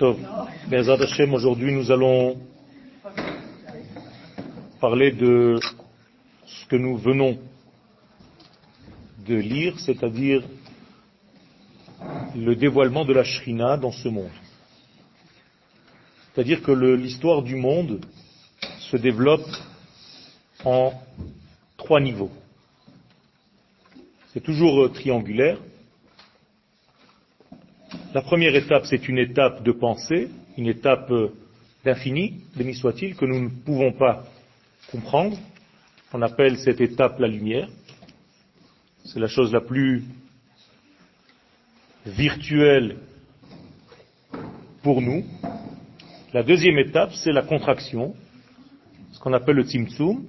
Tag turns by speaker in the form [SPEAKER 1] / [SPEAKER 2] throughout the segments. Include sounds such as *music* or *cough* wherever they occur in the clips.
[SPEAKER 1] Hashem, aujourd'hui nous allons parler de ce que nous venons de lire, c'est-à-dire le dévoilement de la Shrina dans ce monde. C'est-à-dire que l'histoire du monde se développe en trois niveaux. C'est toujours euh, triangulaire. La première étape, c'est une étape de pensée, une étape euh, d'infini, béni soit-il, que nous ne pouvons pas comprendre. On appelle cette étape la lumière. C'est la chose la plus virtuelle pour nous. La deuxième étape, c'est la contraction, ce qu'on appelle le tzimtzum,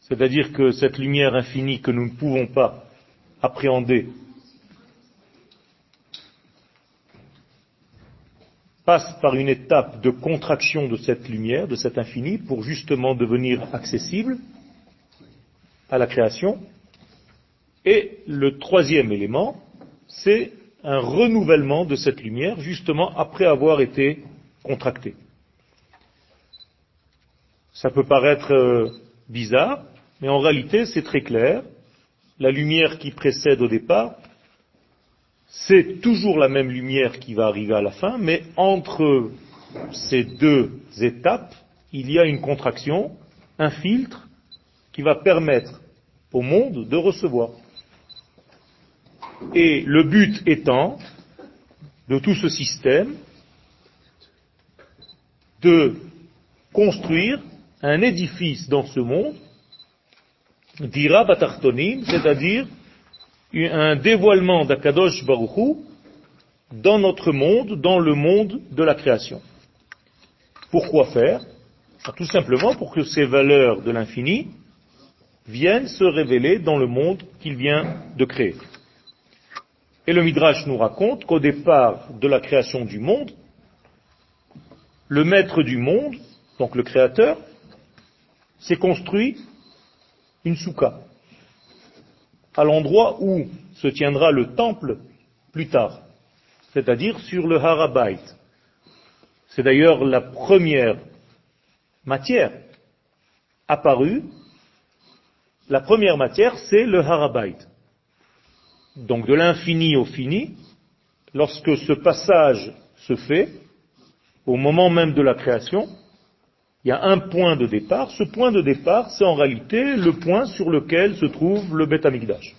[SPEAKER 1] c'est-à-dire que cette lumière infinie que nous ne pouvons pas appréhender passe par une étape de contraction de cette lumière, de cet infini, pour justement devenir accessible à la création. Et le troisième élément, c'est un renouvellement de cette lumière, justement après avoir été contractée. Ça peut paraître euh, bizarre, mais en réalité c'est très clair. La lumière qui précède au départ c'est toujours la même lumière qui va arriver à la fin, mais entre ces deux étapes, il y a une contraction, un filtre, qui va permettre au monde de recevoir. Et le but étant, de tout ce système, de construire un édifice dans ce monde, dira batartonim, c'est-à-dire un dévoilement d'Akadosh Baruchou dans notre monde, dans le monde de la création. Pourquoi faire? Ah, Tout simplement pour que ces valeurs de l'infini viennent se révéler dans le monde qu'il vient de créer. Et le Midrash nous raconte qu'au départ de la création du monde, le maître du monde, donc le créateur, s'est construit une souka à l'endroit où se tiendra le temple plus tard, c'est-à-dire sur le Harabait. C'est d'ailleurs la première matière apparue. La première matière, c'est le Harabait. Donc de l'infini au fini, lorsque ce passage se fait, au moment même de la création, il y a un point de départ. Ce point de départ, c'est en réalité le point sur lequel se trouve le Beth Amikdash.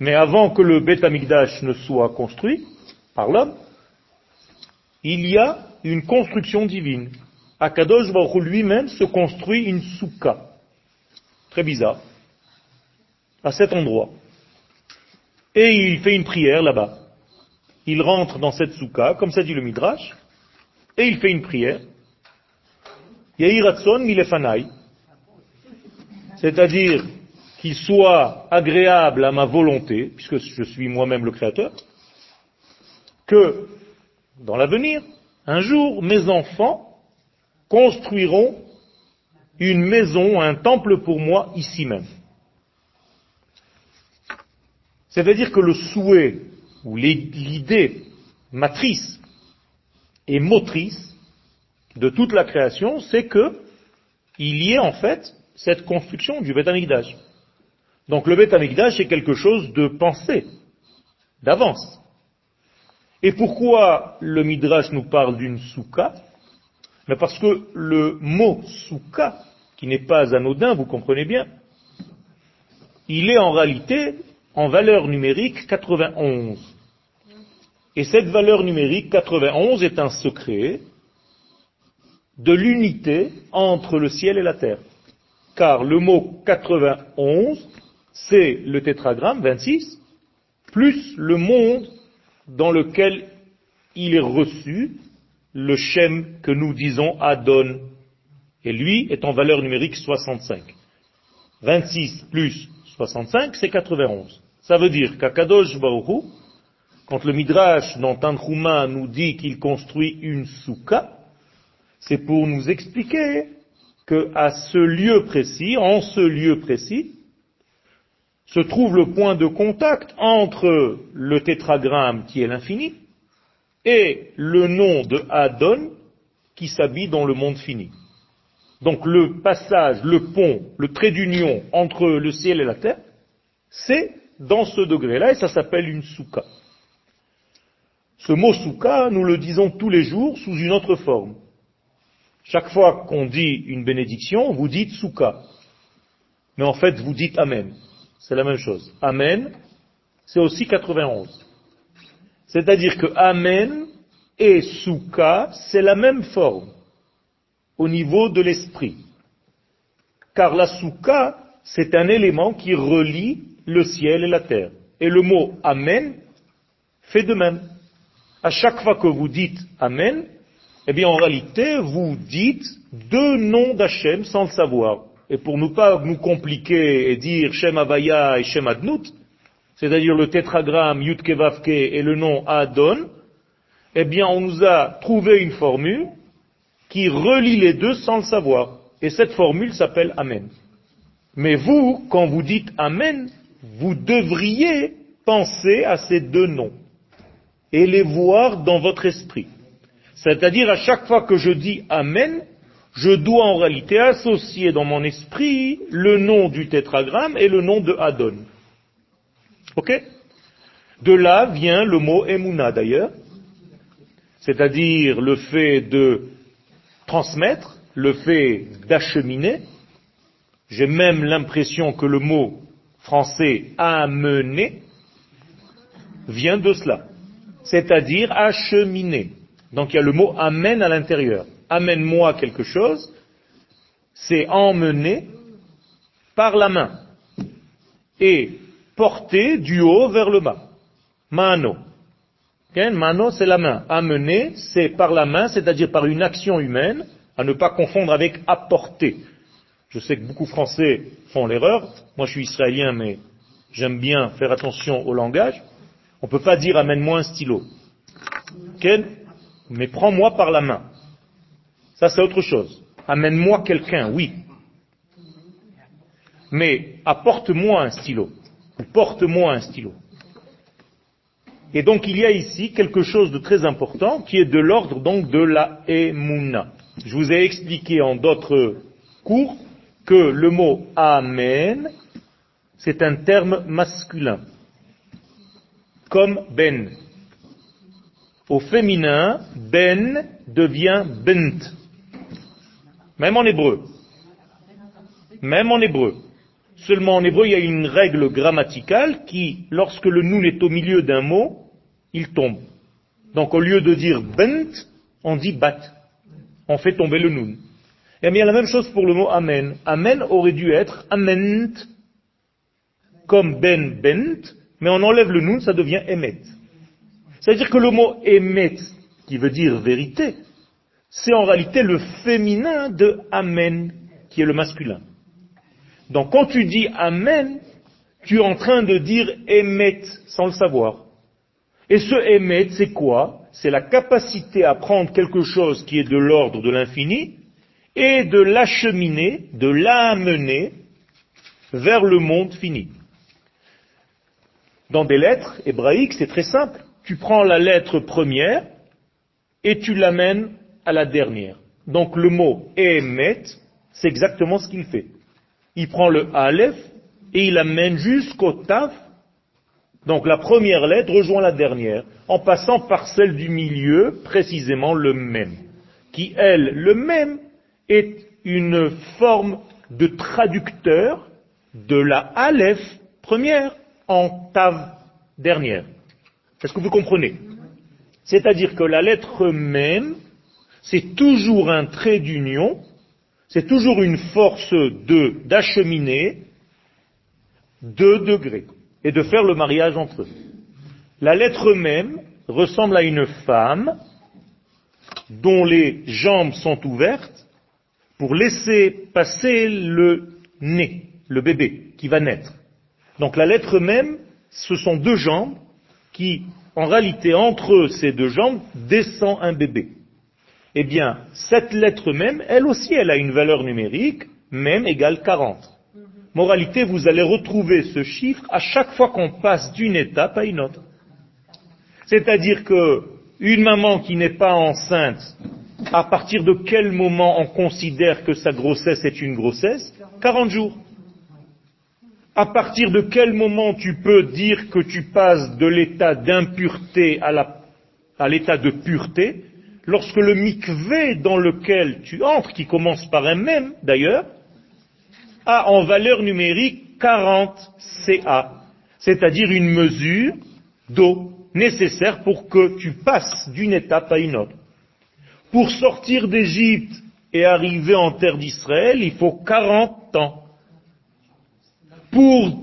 [SPEAKER 1] Mais avant que le Beth Amikdash ne soit construit par l'homme, il y a une construction divine. Akadosh Baruch lui-même se construit une soukha. Très bizarre. À cet endroit. Et il fait une prière là-bas. Il rentre dans cette soukha, comme ça dit le Midrash, et il fait une prière. C'est-à-dire qu'il soit agréable à ma volonté, puisque je suis moi-même le créateur, que dans l'avenir, un jour, mes enfants construiront une maison, un temple pour moi ici même. C'est-à-dire que le souhait ou l'idée matrice et motrice de toute la création, c'est que il y ait en fait cette construction du Beth Amikdash. Donc le Beth Amikdash est quelque chose de pensé, d'avance. Et pourquoi le Midrash nous parle d'une souka Mais parce que le mot souka, qui n'est pas anodin, vous comprenez bien, il est en réalité en valeur numérique 91. Et cette valeur numérique 91 est un secret de l'unité entre le ciel et la terre. Car le mot 91, c'est le tétragramme 26, plus le monde dans lequel il est reçu, le Shem que nous disons Adon. Et lui est en valeur numérique 65. 26 plus 65, c'est 91. Ça veut dire qu'Akadosh Baruch quand le Midrash dans Tanchuma nous dit qu'il construit une souka, c'est pour nous expliquer que à ce lieu précis, en ce lieu précis, se trouve le point de contact entre le tétragramme qui est l'infini et le nom de Adon qui s'habille dans le monde fini. Donc le passage, le pont, le trait d'union entre le ciel et la terre, c'est dans ce degré-là et ça s'appelle une souka. Ce mot souka, nous le disons tous les jours sous une autre forme. Chaque fois qu'on dit une bénédiction, vous dites souka. Mais en fait, vous dites Amen. C'est la même chose. Amen, c'est aussi 91. C'est-à-dire que Amen et Souka, c'est la même forme au niveau de l'esprit. Car la Souka, c'est un élément qui relie le ciel et la terre. Et le mot Amen fait de même. À chaque fois que vous dites Amen, eh bien en réalité, vous dites deux noms d'Hachem sans le savoir. Et pour ne pas nous compliquer et dire Shem Avaya et Shem Adnut, c'est-à-dire le tétragramme Yudkevavke et le nom Adon, eh bien on nous a trouvé une formule qui relie les deux sans le savoir. Et cette formule s'appelle Amen. Mais vous, quand vous dites Amen, vous devriez penser à ces deux noms et les voir dans votre esprit. C'est-à-dire à chaque fois que je dis Amen, je dois en réalité associer dans mon esprit le nom du tétragramme et le nom de Adon. Ok? De là vient le mot Emouna d'ailleurs, c'est-à-dire le fait de transmettre, le fait d'acheminer. J'ai même l'impression que le mot français amener vient de cela, c'est-à-dire acheminer. Donc il y a le mot amène à l'intérieur. Amène-moi quelque chose, c'est emmener par la main et porter du haut vers le bas. Mano. Mano, c'est la main. Amener, c'est par la main, c'est-à-dire par une action humaine, à ne pas confondre avec apporter. Je sais que beaucoup Français font l'erreur. Moi, je suis israélien, mais j'aime bien faire attention au langage. On ne peut pas dire amène-moi un stylo. Mais prends-moi par la main. Ça, c'est autre chose. Amène-moi quelqu'un, oui. Mais apporte-moi un stylo. Ou porte-moi un stylo. Et donc il y a ici quelque chose de très important qui est de l'ordre donc de la emuna. Je vous ai expliqué en d'autres cours que le mot amen, c'est un terme masculin, comme ben. Au féminin, ben devient bent. Même en hébreu. Même en hébreu. Seulement en hébreu, il y a une règle grammaticale qui, lorsque le nun est au milieu d'un mot, il tombe. Donc au lieu de dire bent, on dit bat. On fait tomber le nun. Et bien la même chose pour le mot amen. Amen aurait dû être ament, comme ben bent, mais on enlève le nun, ça devient emet. C'est-à-dire que le mot emet, qui veut dire vérité, c'est en réalité le féminin de amen, qui est le masculin. Donc quand tu dis amen, tu es en train de dire emet sans le savoir. Et ce émet, c'est quoi? C'est la capacité à prendre quelque chose qui est de l'ordre de l'infini et de l'acheminer, de l'amener vers le monde fini. Dans des lettres hébraïques, c'est très simple. Tu prends la lettre première et tu l'amènes à la dernière. Donc le mot émet, c'est exactement ce qu'il fait. Il prend le aleph et il l'amène jusqu'au taf donc la première lettre rejoint la dernière, en passant par celle du milieu, précisément le même, qui, elle, le même, est une forme de traducteur de la Aleph première en Tav dernière. Est-ce que vous comprenez? C'est-à-dire que la lettre même, c'est toujours un trait d'union, c'est toujours une force de d'acheminer deux degrés et de faire le mariage entre eux. La lettre même ressemble à une femme dont les jambes sont ouvertes pour laisser passer le nez, le bébé qui va naître. Donc la lettre même, ce sont deux jambes qui, en réalité, entre ces deux jambes, descend un bébé. Eh bien, cette lettre même, elle aussi, elle a une valeur numérique, même égale 40. Moralité, vous allez retrouver ce chiffre à chaque fois qu'on passe d'une étape à une autre. C'est-à-dire que Une maman qui n'est pas enceinte, à partir de quel moment on considère que sa grossesse est une grossesse? 40 jours. À partir de quel moment tu peux dire que tu passes de l'état d'impureté à l'état de pureté Lorsque le mikvé dans lequel tu entres, qui commence par un même d'ailleurs, a en valeur numérique 40 CA, c'est-à-dire une mesure d'eau nécessaire pour que tu passes d'une étape à une autre. Pour sortir d'Égypte et arriver en terre d'Israël, il faut 40 ans. Pour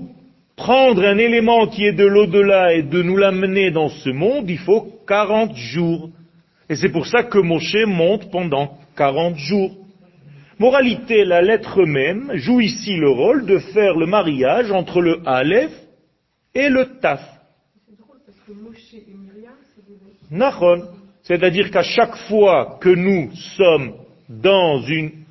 [SPEAKER 1] prendre un élément qui est de l'au-delà et de nous l'amener dans ce monde, il faut 40 jours. Et c'est pour ça que Moshe monte pendant 40 jours. Moralité, la lettre même joue ici le rôle de faire le mariage entre le Aleph et le Taf. C'est-à-dire qu'à chaque fois que nous sommes dans une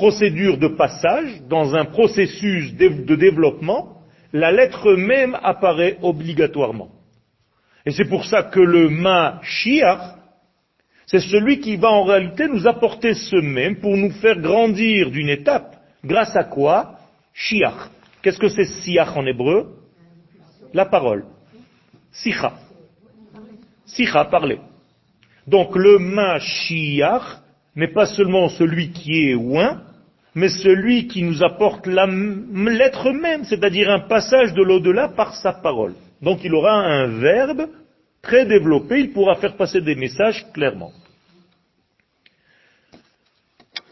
[SPEAKER 1] procédure de passage, dans un processus de développement, la lettre même apparaît obligatoirement. Et c'est pour ça que le Mashiach, c'est celui qui va en réalité nous apporter ce même pour nous faire grandir d'une étape. Grâce à quoi? Shiach. Qu'est-ce que c'est Siach en hébreu? La parole. Sicha. Sicha, parler. Donc le Mashiach n'est pas seulement celui qui est oin, mais celui qui nous apporte l'être même, c'est-à-dire un passage de l'au-delà par sa parole. Donc il aura un verbe très développé, il pourra faire passer des messages clairement.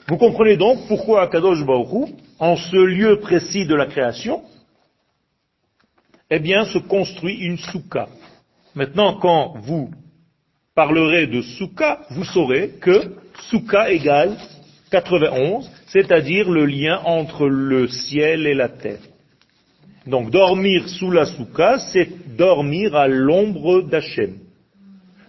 [SPEAKER 1] Vous comprenez donc pourquoi Akadosh Baruch en ce lieu précis de la création, eh bien, se construit une souka. Maintenant, quand vous parlerez de souka, vous saurez que souka égale 91, c'est-à-dire le lien entre le ciel et la terre. Donc dormir sous la souka, c'est dormir à l'ombre d'Hachem.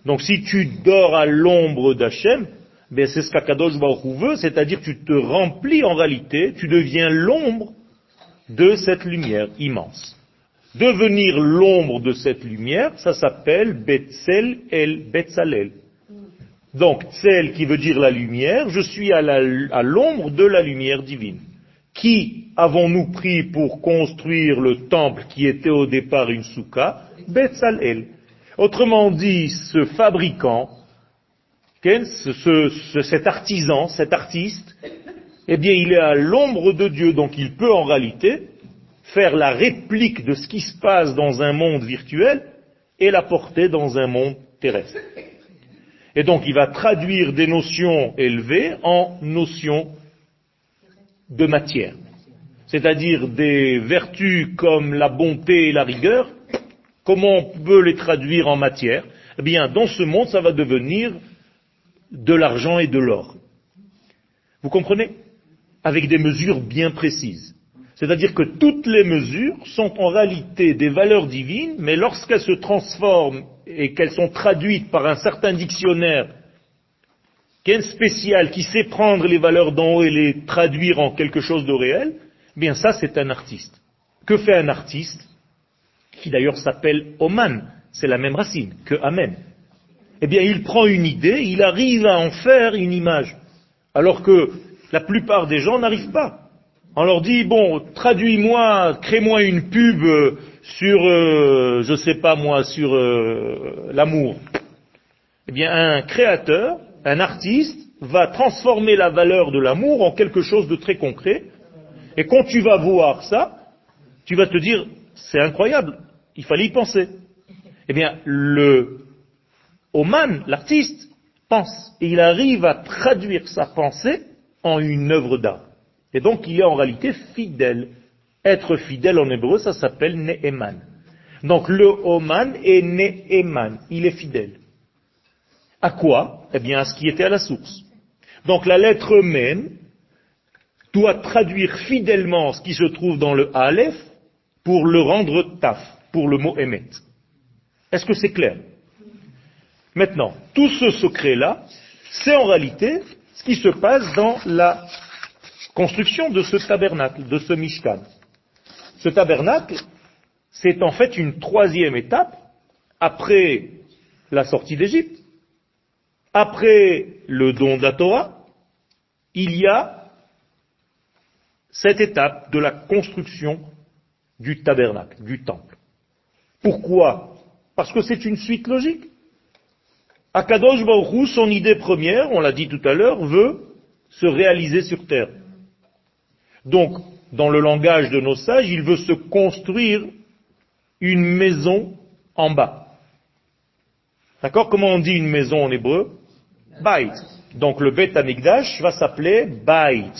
[SPEAKER 1] Donc si tu dors à l'ombre d'Hachem, ben c'est ce qu'Akadosh Baruch veut, c'est-à-dire tu te remplis en réalité, tu deviens l'ombre de cette lumière immense. Devenir l'ombre de cette lumière, ça s'appelle Betzel el Betzalel. Donc, celle qui veut dire la lumière, je suis à l'ombre de la lumière divine. Qui avons-nous pris pour construire le temple qui était au départ une souka Betzalel. Autrement dit, ce fabricant, cet artisan, cet artiste, eh bien, il est à l'ombre de Dieu, donc il peut en réalité faire la réplique de ce qui se passe dans un monde virtuel et la porter dans un monde terrestre. Et donc il va traduire des notions élevées en notions de matière. C'est-à-dire des vertus comme la bonté et la rigueur, comment on peut les traduire en matière? Eh bien, dans ce monde, ça va devenir de l'argent et de l'or. Vous comprenez? Avec des mesures bien précises. C'est-à-dire que toutes les mesures sont en réalité des valeurs divines, mais lorsqu'elles se transforment et qu'elles sont traduites par un certain dictionnaire qu'un spécial qui sait prendre les valeurs d'en haut et les traduire en quelque chose de réel, eh bien ça c'est un artiste. Que fait un artiste qui d'ailleurs s'appelle Oman, c'est la même racine que Amen. Eh bien il prend une idée, il arrive à en faire une image, alors que la plupart des gens n'arrivent pas. On leur dit, bon, traduis-moi, crée-moi une pub sur, euh, je sais pas moi, sur euh, l'amour. Eh bien, un créateur, un artiste, va transformer la valeur de l'amour en quelque chose de très concret. Et quand tu vas voir ça, tu vas te dire, c'est incroyable, il fallait y penser. Eh bien, le Oman, l'artiste, pense. Et il arrive à traduire sa pensée en une œuvre d'art. Et donc il est en réalité fidèle. Être fidèle en hébreu, ça s'appelle Ne'eman. Donc le Oman est Ne'eman, il est fidèle. À quoi? Eh bien à ce qui était à la source. Donc la lettre même doit traduire fidèlement ce qui se trouve dans le Aleph pour le rendre taf, pour le mot Emet. Est-ce que c'est clair? Maintenant, tout ce secret-là, c'est en réalité ce qui se passe dans la construction de ce tabernacle, de ce Mishkan. Ce tabernacle, c'est en fait une troisième étape après la sortie d'Égypte. Après le don de la Torah, il y a cette étape de la construction du tabernacle, du temple. Pourquoi? Parce que c'est une suite logique. Akadosh Baruch son idée première, on l'a dit tout à l'heure, veut se réaliser sur terre. Donc, dans le langage de nos sages, il veut se construire une maison en bas. D'accord Comment on dit une maison en hébreu Bait. Donc le Bet Amigdash va s'appeler Bait.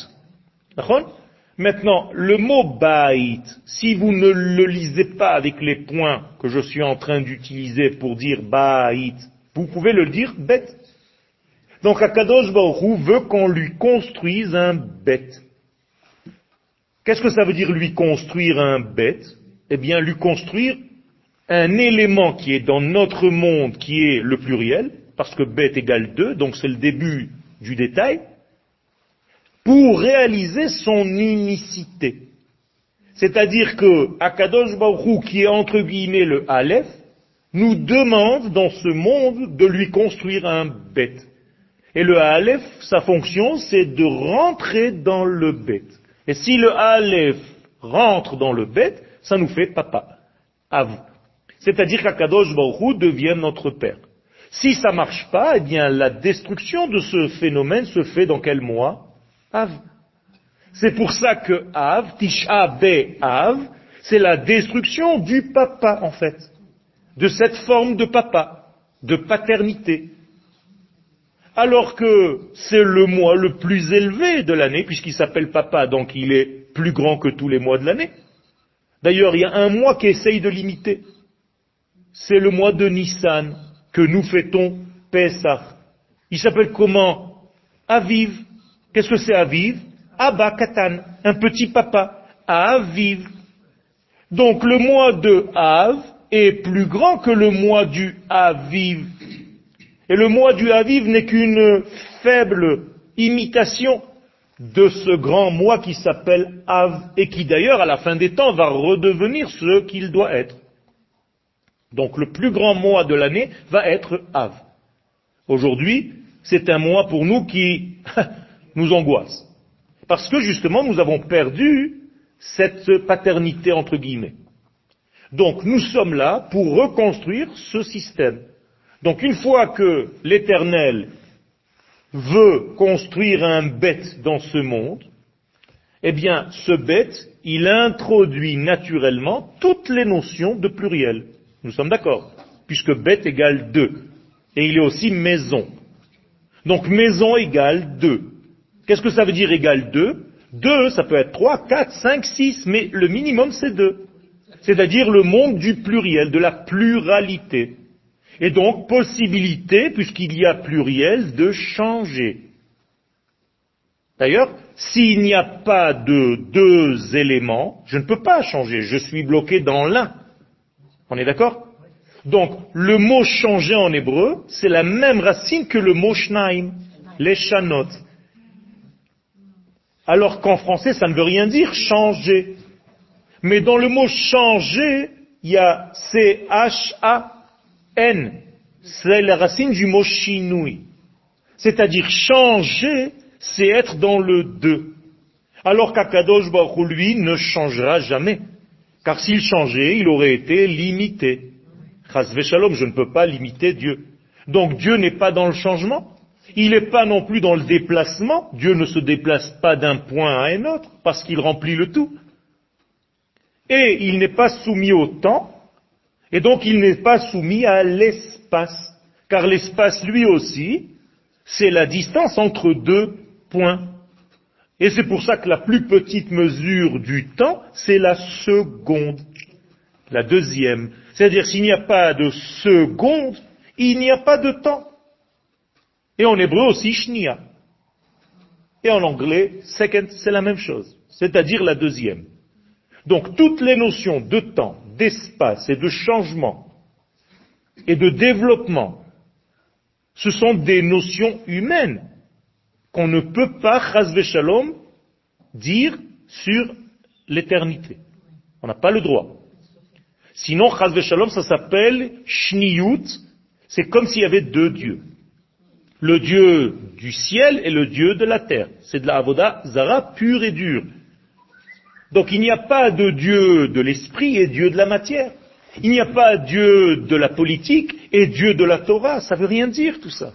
[SPEAKER 1] D'accord Maintenant, le mot Bait, si vous ne le lisez pas avec les points que je suis en train d'utiliser pour dire Bait, vous pouvez le dire bête. Donc Akadosh Baruch veut qu'on lui construise un bête. Qu'est-ce que ça veut dire lui construire un bête? Eh bien, lui construire un élément qui est dans notre monde, qui est le pluriel, parce que bête égale 2, donc c'est le début du détail, pour réaliser son unicité. C'est-à-dire que Akadosh Baruch qui est entre guillemets le Aleph, nous demande dans ce monde de lui construire un bête. Et le Aleph, sa fonction, c'est de rentrer dans le bête. Et si le Aleph rentre dans le bête, ça nous fait papa. À vous. C'est-à-dire qu'Akadosh Baruch devient notre père. Si ça marche pas, eh bien, la destruction de ce phénomène se fait dans quel mois? Av. C'est pour ça que Av, Tisha Be Av, c'est la destruction du papa, en fait. De cette forme de papa, de paternité alors que c'est le mois le plus élevé de l'année, puisqu'il s'appelle papa, donc il est plus grand que tous les mois de l'année. D'ailleurs, il y a un mois qui essaye de l'imiter. C'est le mois de Nissan, que nous fêtons Pesach. Il s'appelle comment? Aviv. Qu'est-ce que c'est Aviv? Abba Katan, un petit papa. Aviv. Donc le mois de Av est plus grand que le mois du Aviv. Et le mois du Haviv n'est qu'une faible imitation de ce grand mois qui s'appelle Av et qui d'ailleurs à la fin des temps va redevenir ce qu'il doit être. Donc le plus grand mois de l'année va être Av. Aujourd'hui, c'est un mois pour nous qui *laughs* nous angoisse. Parce que justement, nous avons perdu cette paternité entre guillemets. Donc nous sommes là pour reconstruire ce système. Donc une fois que l'Éternel veut construire un bête dans ce monde, eh bien ce bête, il introduit naturellement toutes les notions de pluriel. Nous sommes d'accord, puisque bête égale deux. Et il est aussi maison. Donc maison égale deux. Qu'est-ce que ça veut dire égale deux? Deux, ça peut être trois, quatre, cinq, six, mais le minimum c'est deux. C'est-à-dire le monde du pluriel, de la pluralité. Et donc, possibilité, puisqu'il y a pluriel, de changer. D'ailleurs, s'il n'y a pas de deux éléments, je ne peux pas changer, je suis bloqué dans l'un. On est d'accord? Donc, le mot changer en hébreu, c'est la même racine que le mot shnaim, les chanot. Alors qu'en français, ça ne veut rien dire changer. Mais dans le mot changer, il y a C-H-A C'est la racine du mot shinui. C'est-à-dire changer, c'est être dans le deux. Alors qu'Akadosh Baruch lui, ne changera jamais. Car s'il changeait, il aurait été limité. Shalom, je ne peux pas limiter Dieu. Donc Dieu n'est pas dans le changement. Il n'est pas non plus dans le déplacement. Dieu ne se déplace pas d'un point à un autre parce qu'il remplit le tout. Et il n'est pas soumis au temps et donc il n'est pas soumis à l'espace, car l'espace lui aussi, c'est la distance entre deux points. Et c'est pour ça que la plus petite mesure du temps, c'est la seconde, la deuxième. C'est-à-dire s'il n'y a pas de seconde, il n'y a pas de temps. Et en hébreu aussi, shnia. Et en anglais, second, c'est la même chose. C'est-à-dire la deuxième. Donc toutes les notions de temps, d'espace et de changement et de développement, ce sont des notions humaines qu'on ne peut pas, chasve shalom, dire sur l'éternité. On n'a pas le droit. Sinon, chasve shalom, ça s'appelle shniyut, C'est comme s'il y avait deux dieux. Le Dieu du ciel et le Dieu de la terre. C'est de la avoda zara pure et dure. Donc il n'y a pas de Dieu de l'esprit et Dieu de la matière. Il n'y a pas Dieu de la politique et Dieu de la Torah. Ça veut rien dire tout ça.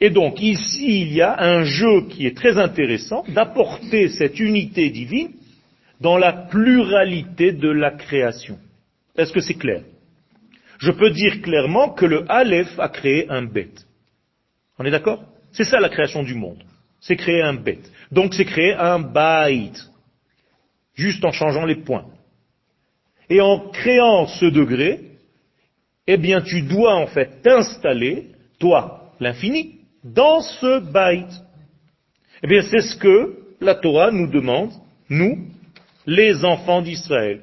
[SPEAKER 1] Et donc ici, il y a un jeu qui est très intéressant d'apporter cette unité divine dans la pluralité de la création. Est-ce que c'est clair? Je peux dire clairement que le Aleph a créé un bête. On est d'accord? C'est ça la création du monde. C'est créer un bête. Donc c'est créer un bait. Juste en changeant les points. Et en créant ce degré, eh bien tu dois en fait t'installer, toi, l'infini, dans ce bait. Eh bien c'est ce que la Torah nous demande, nous, les enfants d'Israël.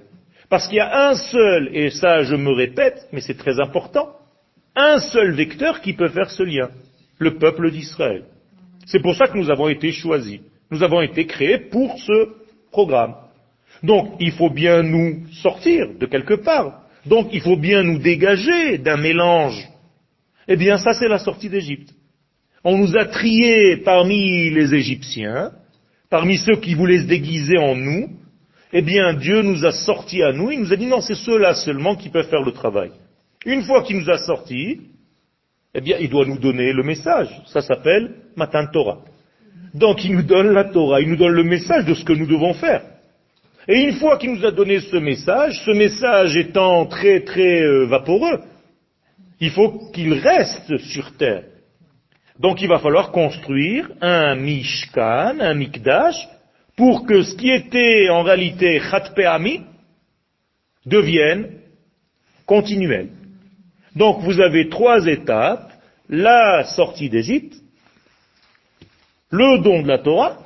[SPEAKER 1] Parce qu'il y a un seul, et ça je me répète, mais c'est très important, un seul vecteur qui peut faire ce lien, le peuple d'Israël. C'est pour ça que nous avons été choisis. Nous avons été créés pour ce programme. Donc il faut bien nous sortir de quelque part. Donc il faut bien nous dégager d'un mélange. Eh bien ça c'est la sortie d'Égypte. On nous a triés parmi les Égyptiens, parmi ceux qui voulaient se déguiser en nous, eh bien Dieu nous a sortis à nous, il nous a dit non, c'est ceux-là seulement qui peuvent faire le travail. Une fois qu'il nous a sortis, eh bien il doit nous donner le message. Ça s'appelle Matan Torah. Donc il nous donne la Torah, il nous donne le message de ce que nous devons faire. Et une fois qu'il nous a donné ce message, ce message étant très très euh, vaporeux, il faut qu'il reste sur terre. Donc il va falloir construire un Mishkan, un Mikdash, pour que ce qui était en réalité Khatpeami devienne continuel. Donc vous avez trois étapes, la sortie d'Égypte, le don de la Torah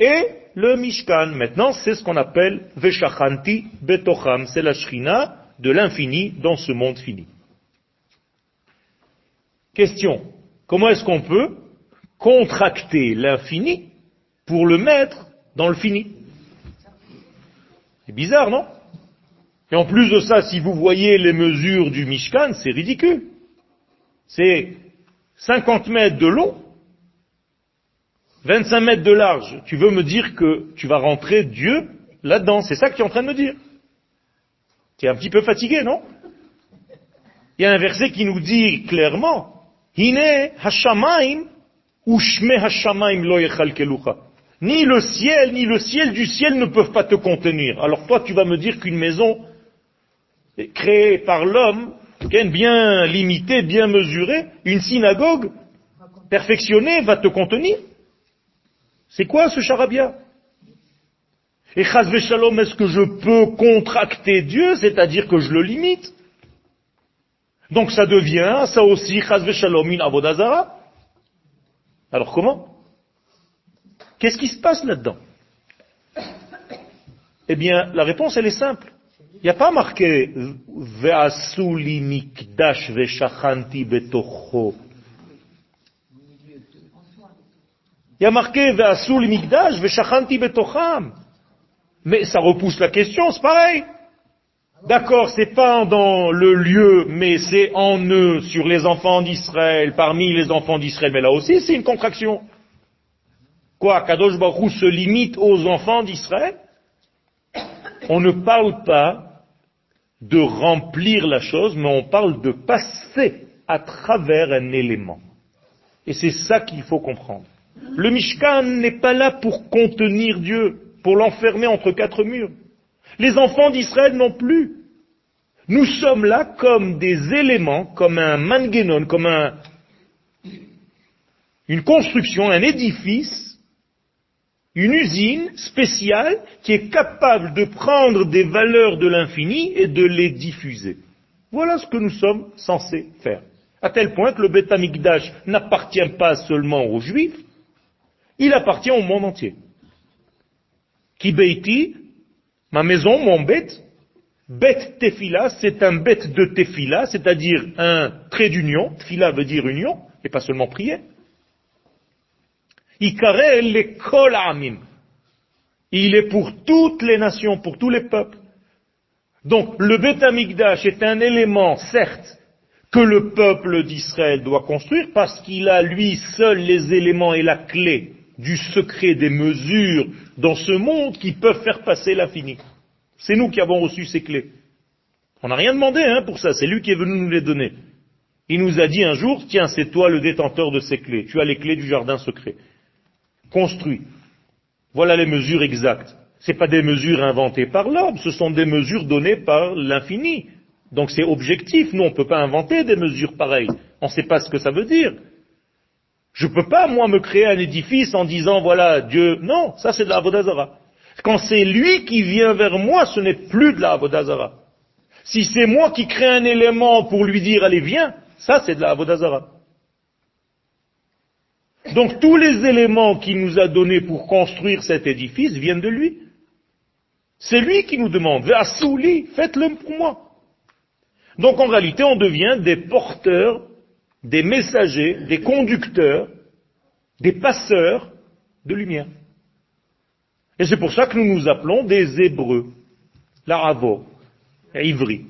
[SPEAKER 1] et le Mishkan. Maintenant, c'est ce qu'on appelle Veshachanti Betocham, c'est la Shrina de l'infini dans ce monde fini. Question, comment est-ce qu'on peut contracter l'infini pour le mettre dans le fini? C'est bizarre, non? Et en plus de ça, si vous voyez les mesures du Mishkan, c'est ridicule. C'est 50 mètres de long, 25 mètres de large. Tu veux me dire que tu vas rentrer Dieu là-dedans C'est ça que tu es en train de me dire. Tu es un petit peu fatigué, non? Il y a un verset qui nous dit clairement, Hine hashamaim ni le ciel, ni le ciel du ciel ne peuvent pas te contenir. Alors toi, tu vas me dire qu'une maison créée par l'homme, bien limitée, bien mesurée, une synagogue perfectionnée va te contenir C'est quoi ce charabia Et chas shalom, est-ce que je peux contracter Dieu, c'est-à-dire que je le limite Donc ça devient, ça aussi, chas shalom, une avodazara. Alors comment Qu'est-ce qui se passe là-dedans Eh bien, la réponse, elle est simple. Il n'y a pas marqué Ve'asuli mikdash ve'shachanti betocho. Il y a marqué Ve'asuli mikdash ve'shachanti betocham. Mais ça repousse la question, c'est pareil. D'accord, c'est pas dans le lieu, mais c'est en eux, sur les enfants d'Israël, parmi les enfants d'Israël. Mais là aussi, c'est une contraction. Quoi, Kadosh Baruch se limite aux enfants d'Israël? On ne parle pas de remplir la chose, mais on parle de passer à travers un élément. Et c'est ça qu'il faut comprendre. Le Mishkan n'est pas là pour contenir Dieu, pour l'enfermer entre quatre murs. Les enfants d'Israël non plus. Nous sommes là comme des éléments, comme un mangenon, comme un, une construction, un édifice une usine spéciale qui est capable de prendre des valeurs de l'infini et de les diffuser. Voilà ce que nous sommes censés faire. À tel point que le Beth n'appartient pas seulement aux Juifs, il appartient au monde entier. Kibeiti, ma maison, mon bête, bête tefila, c'est un bête de tefila, c'est-à-dire un trait d'union. Tefila veut dire union, et pas seulement prier. Il est pour toutes les nations, pour tous les peuples. Donc le Beth Amikdash est un élément, certes, que le peuple d'Israël doit construire parce qu'il a lui seul les éléments et la clé du secret des mesures dans ce monde qui peuvent faire passer l'infini. C'est nous qui avons reçu ces clés. On n'a rien demandé hein, pour ça, c'est lui qui est venu nous les donner. Il nous a dit un jour, tiens, c'est toi le détenteur de ces clés, tu as les clés du jardin secret. Construis. Voilà les mesures exactes. Ce pas des mesures inventées par l'homme, ce sont des mesures données par l'infini. Donc c'est objectif, nous on ne peut pas inventer des mesures pareilles. On ne sait pas ce que ça veut dire. Je ne peux pas, moi, me créer un édifice en disant, voilà, Dieu, non, ça c'est de la Avodazara. Quand c'est lui qui vient vers moi, ce n'est plus de la Avodazara. Si c'est moi qui crée un élément pour lui dire, allez, viens, ça c'est de la Avodazara. Donc tous les éléments qu'il nous a donnés pour construire cet édifice viennent de lui. C'est lui qui nous demande, Souli, faites-le pour moi. Donc en réalité, on devient des porteurs, des messagers, des conducteurs, des passeurs de lumière. Et c'est pour ça que nous nous appelons des Hébreux, l'aravo, ivri.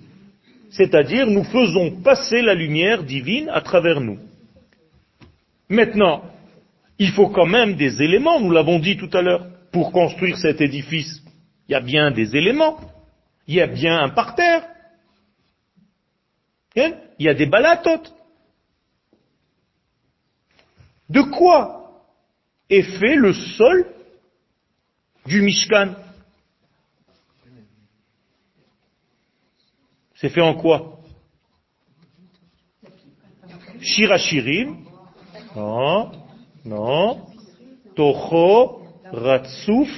[SPEAKER 1] C'est-à-dire, nous faisons passer la lumière divine à travers nous. Maintenant, il faut quand même des éléments, nous l'avons dit tout à l'heure, pour construire cet édifice. Il y a bien des éléments, il y a bien un parterre, hein? il y a des balatotes. De quoi est fait le sol du Mishkan? C'est fait en quoi? Shirachirim Non, non. Toho Ratsuf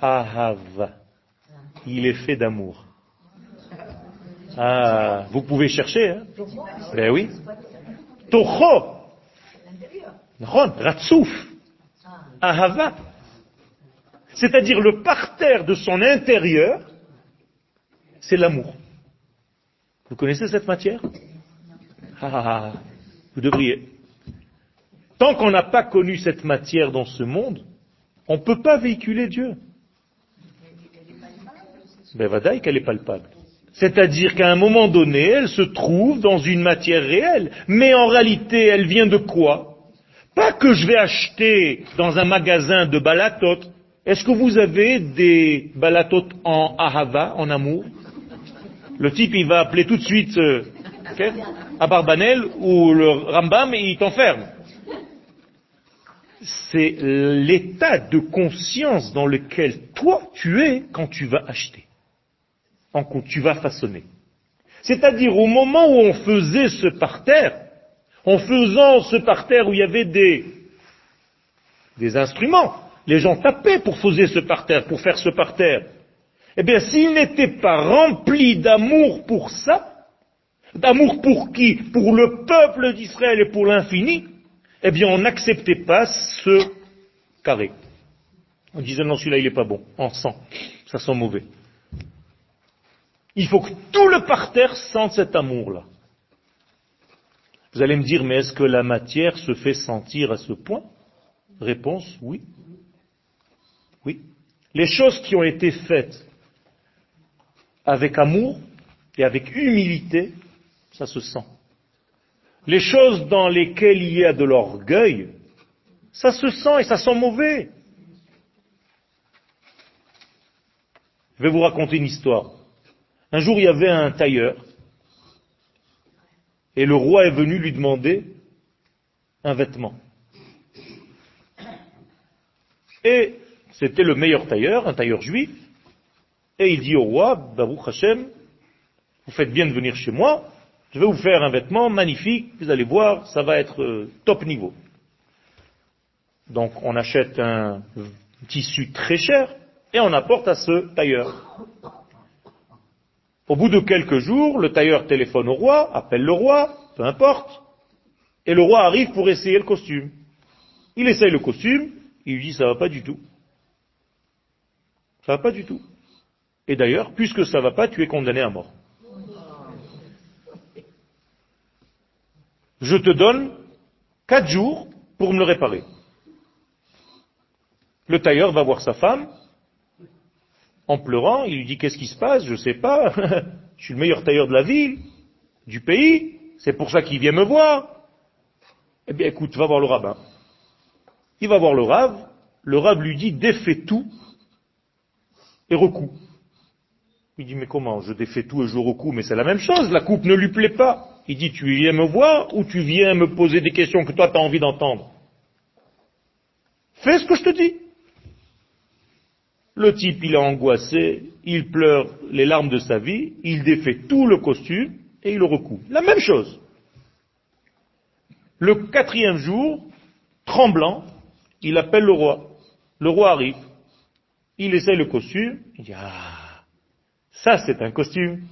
[SPEAKER 1] Ahava. Il est fait d'amour. Ah, vous pouvez chercher, hein? Ben oui. Toho. Ratsouf. Ahava. C'est-à-dire le parterre de son intérieur, c'est l'amour. Vous connaissez cette matière? Ah, ah, ah, Vous devriez. Tant qu'on n'a pas connu cette matière dans ce monde, on ne peut pas véhiculer Dieu. Ben vadaï qu'elle est palpable. C'est-à-dire qu'à un moment donné, elle se trouve dans une matière réelle. Mais en réalité, elle vient de quoi? Pas que je vais acheter dans un magasin de balatot. Est-ce que vous avez des balatot en ahava, en amour? Le type, il va appeler tout de suite euh, à Barbanel ou le Rambam et il t'enferme c'est l'état de conscience dans lequel toi tu es quand tu vas acheter, quand tu vas façonner. C'est-à-dire au moment où on faisait ce parterre, en faisant ce parterre où il y avait des, des instruments, les gens tapaient pour poser ce parterre, pour faire ce parterre. Eh bien, s'ils n'étaient pas remplis d'amour pour ça, d'amour pour qui? Pour le peuple d'Israël et pour l'infini, eh bien on n'acceptait pas ce carré. On disait non, celui-là il n'est pas bon, en sang, ça sent mauvais. Il faut que tout le parterre sente cet amour-là. Vous allez me dire, mais est-ce que la matière se fait sentir à ce point? Réponse, oui. Oui. Les choses qui ont été faites avec amour et avec humilité, ça se sent. Les choses dans lesquelles il y a de l'orgueil, ça se sent et ça sent mauvais. Je vais vous raconter une histoire. Un jour, il y avait un tailleur, et le roi est venu lui demander un vêtement. Et c'était le meilleur tailleur, un tailleur juif, et il dit au roi, Baruch Hashem, vous faites bien de venir chez moi, je vais vous faire un vêtement magnifique, vous allez voir, ça va être euh, top niveau. Donc on achète un tissu très cher et on apporte à ce tailleur. Au bout de quelques jours, le tailleur téléphone au roi, appelle le roi, peu importe, et le roi arrive pour essayer le costume. Il essaye le costume, il lui dit ça va pas du tout. Ça va pas du tout. Et d'ailleurs, puisque ça va pas, tu es condamné à mort. je te donne quatre jours pour me le réparer. Le tailleur va voir sa femme, en pleurant, il lui dit qu'est-ce qui se passe, je sais pas, *laughs* je suis le meilleur tailleur de la ville, du pays, c'est pour ça qu'il vient me voir. Eh bien écoute, va voir le rabbin. Il va voir le rave, le rave lui dit défais tout et recoue. Il dit mais comment? Je défais tout et je recoue, mais c'est la même chose, la coupe ne lui plaît pas. Il dit tu viens me voir ou tu viens me poser des questions que toi tu as envie d'entendre? Fais ce que je te dis. Le type, il est angoissé, il pleure les larmes de sa vie, il défait tout le costume et il le recoue. La même chose. Le quatrième jour, tremblant, il appelle le roi. Le roi arrive. Il essaye le costume. Il dit, ah, ça c'est un costume.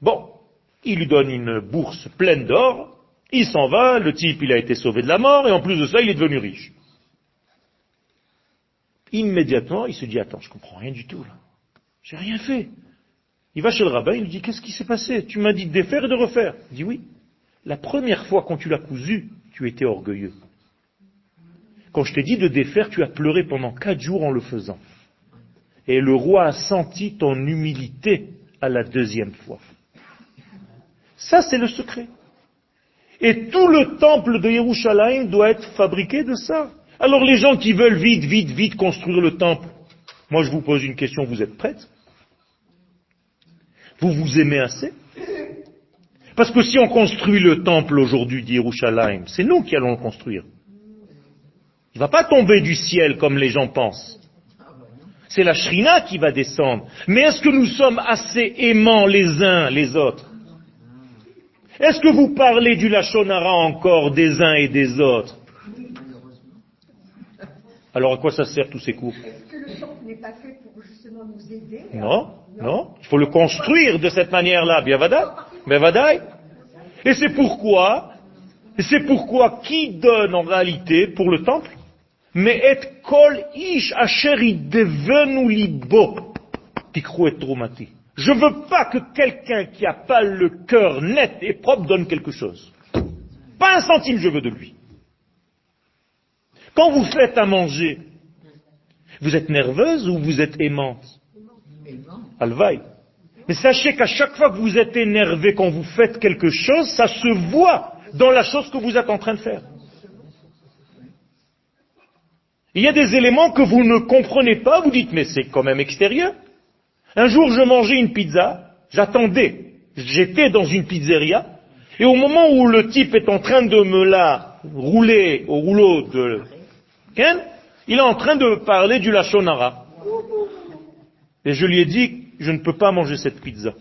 [SPEAKER 1] Bon, il lui donne une bourse pleine d'or. Il s'en va. Le type, il a été sauvé de la mort. Et en plus de ça, il est devenu riche. Immédiatement, il se dit, attends, je comprends rien du tout là. J'ai rien fait. Il va chez le rabbin, il lui dit, qu'est-ce qui s'est passé? Tu m'as dit de défaire et de refaire. Il dit, oui. La première fois quand tu l'as cousu, tu étais orgueilleux. Quand je t'ai dit de défaire, tu as pleuré pendant quatre jours en le faisant. Et le roi a senti ton humilité à la deuxième fois. Ça, c'est le secret. Et tout le temple de Yerushalayim doit être fabriqué de ça. Alors les gens qui veulent vite, vite, vite construire le temple, moi je vous pose une question, vous êtes prêtes? Vous vous aimez assez? Parce que si on construit le temple aujourd'hui d'Yerushalayim, c'est nous qui allons le construire. Il ne va pas tomber du ciel comme les gens pensent. C'est la shrina qui va descendre. Mais est-ce que nous sommes assez aimants les uns les autres? Est-ce que vous parlez du Lachonara encore des uns et des autres? Alors à quoi ça sert tous ces cours Est-ce que le temple n'est pas fait pour justement nous aider Non, non. Il faut le construire de cette manière-là. Bien vadaï. Et c'est pourquoi, c'est pourquoi qui donne en réalité pour le temple Mais et kol ish asher devenu libo tikrou et tromati. Je veux pas que quelqu'un qui a pas le cœur net et propre donne quelque chose. Pas un centime je veux de lui. Quand vous faites à manger, vous êtes nerveuse ou vous êtes aimante Alvaï. Mais sachez qu'à chaque fois que vous êtes énervé quand vous faites quelque chose, ça se voit dans la chose que vous êtes en train de faire. Il y a des éléments que vous ne comprenez pas, vous dites mais c'est quand même extérieur. Un jour je mangeais une pizza, j'attendais, j'étais dans une pizzeria, et au moment où le type est en train de me la rouler au rouleau de il est en train de parler du Lachonara. Et je lui ai dit, je ne peux pas manger cette pizza.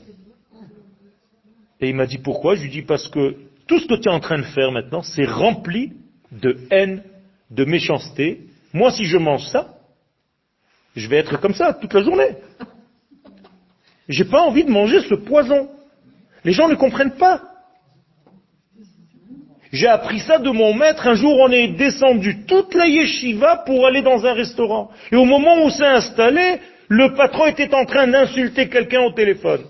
[SPEAKER 1] Et il m'a dit pourquoi? Je lui ai dit parce que tout ce que tu es en train de faire maintenant, c'est rempli de haine, de méchanceté. Moi, si je mange ça, je vais être comme ça toute la journée. J'ai pas envie de manger ce poison. Les gens ne comprennent pas. J'ai appris ça de mon maître. Un jour, on est descendu toute la yeshiva pour aller dans un restaurant. Et au moment où s'est installé, le patron était en train d'insulter quelqu'un au téléphone.